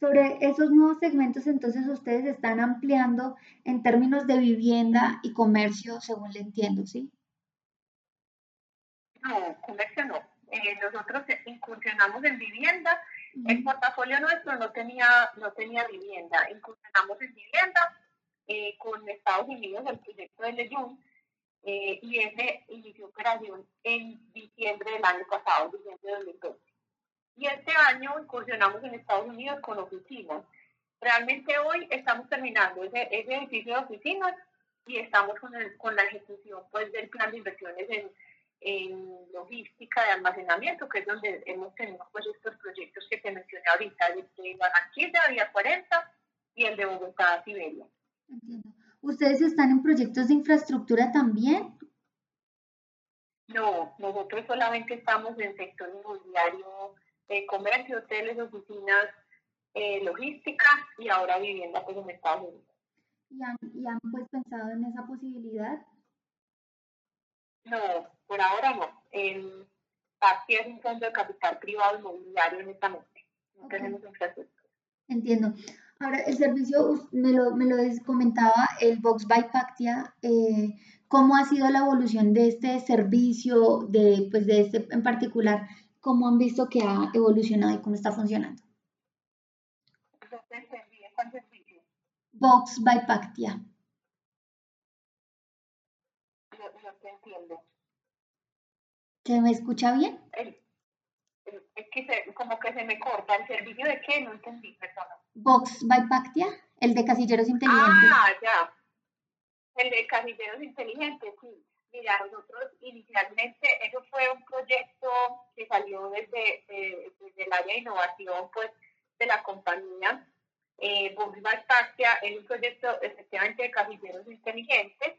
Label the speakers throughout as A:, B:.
A: Sobre esos nuevos segmentos, entonces ustedes están ampliando en términos de vivienda y comercio, según le entiendo, ¿sí?
B: No, comercio no. Eh, nosotros incursionamos en vivienda. El portafolio nuestro no tenía, no tenía vivienda. Incursionamos en vivienda eh, con Estados Unidos, el proyecto de Leyun, eh, y ese inició operación en diciembre del año pasado, diciembre de 2012. Y este año incursionamos en Estados Unidos con oficinas. Realmente hoy estamos terminando ese, ese edificio de oficinas y estamos con, el, con la ejecución pues, del plan de inversiones en, en logística de almacenamiento, que es donde hemos tenido pues, estos proyectos que te mencioné ahorita, el de Barranquilla, Vía 40 y el de Bogotá, Siberia.
A: Entiendo. ¿Ustedes están en proyectos de infraestructura también?
B: No, nosotros solamente estamos en sector inmobiliario eh, comercio, hoteles, oficinas, eh, logística y ahora vivienda pues en Estados Unidos.
A: ¿Y han, ¿Y han pues pensado en esa posibilidad?
B: No, por ahora no. El PACI es un fondo de capital privado inmobiliario honestamente. No tenemos infraestructura.
A: Entiendo. Ahora, el servicio, me lo, me lo comentaba, el Box by Pactia, eh, ¿cómo ha sido la evolución de este servicio, de, pues de este en particular? Cómo han visto que ha evolucionado y cómo está funcionando. Box by Pactia.
B: No, te entiendo.
A: ¿Se me escucha bien?
B: es que se, como que se me corta. ¿El servicio de qué? No entendí, perdón.
A: Box by Pactia, el de casilleros inteligentes.
B: Ah, ya. El de casilleros inteligentes, sí. Mira, nosotros inicialmente, eso fue un proyecto salió desde, el área de innovación pues, de la compañía. Eh, Espacia es un proyecto efectivamente de casilleros inteligentes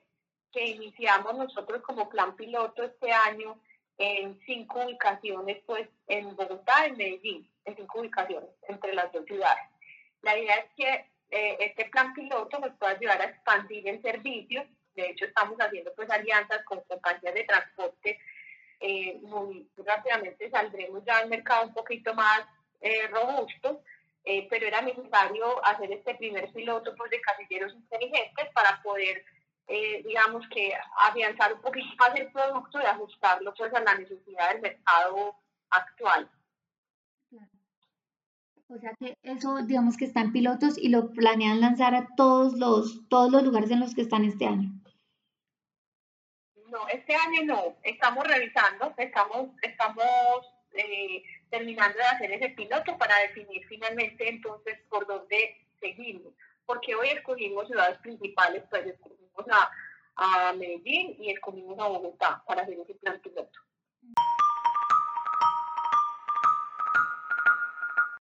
B: que iniciamos nosotros como plan piloto este año en cinco ubicaciones, pues en Bogotá, en Medellín, en cinco ubicaciones entre las dos ciudades. La idea es que eh, este plan piloto nos pueda ayudar a expandir el servicio de hecho, estamos haciendo pues alianzas con compañías de transporte. Eh, muy rápidamente saldremos ya al mercado un poquito más eh, robusto, eh, pero era necesario hacer este primer piloto pues, de casilleros inteligentes para poder, digamos que, afianzar un poquito más el producto y ajustarlo pues, a la necesidad del mercado actual.
A: O sea que eso, digamos que están pilotos y lo planean lanzar a todos los, todos los lugares en los que están este año.
B: No, este año no. Estamos revisando, estamos, estamos eh, terminando de hacer ese piloto para definir finalmente entonces por dónde seguimos. Porque hoy escogimos ciudades principales, pues escogimos a, a Medellín y escogimos a Bogotá para hacer ese plan piloto.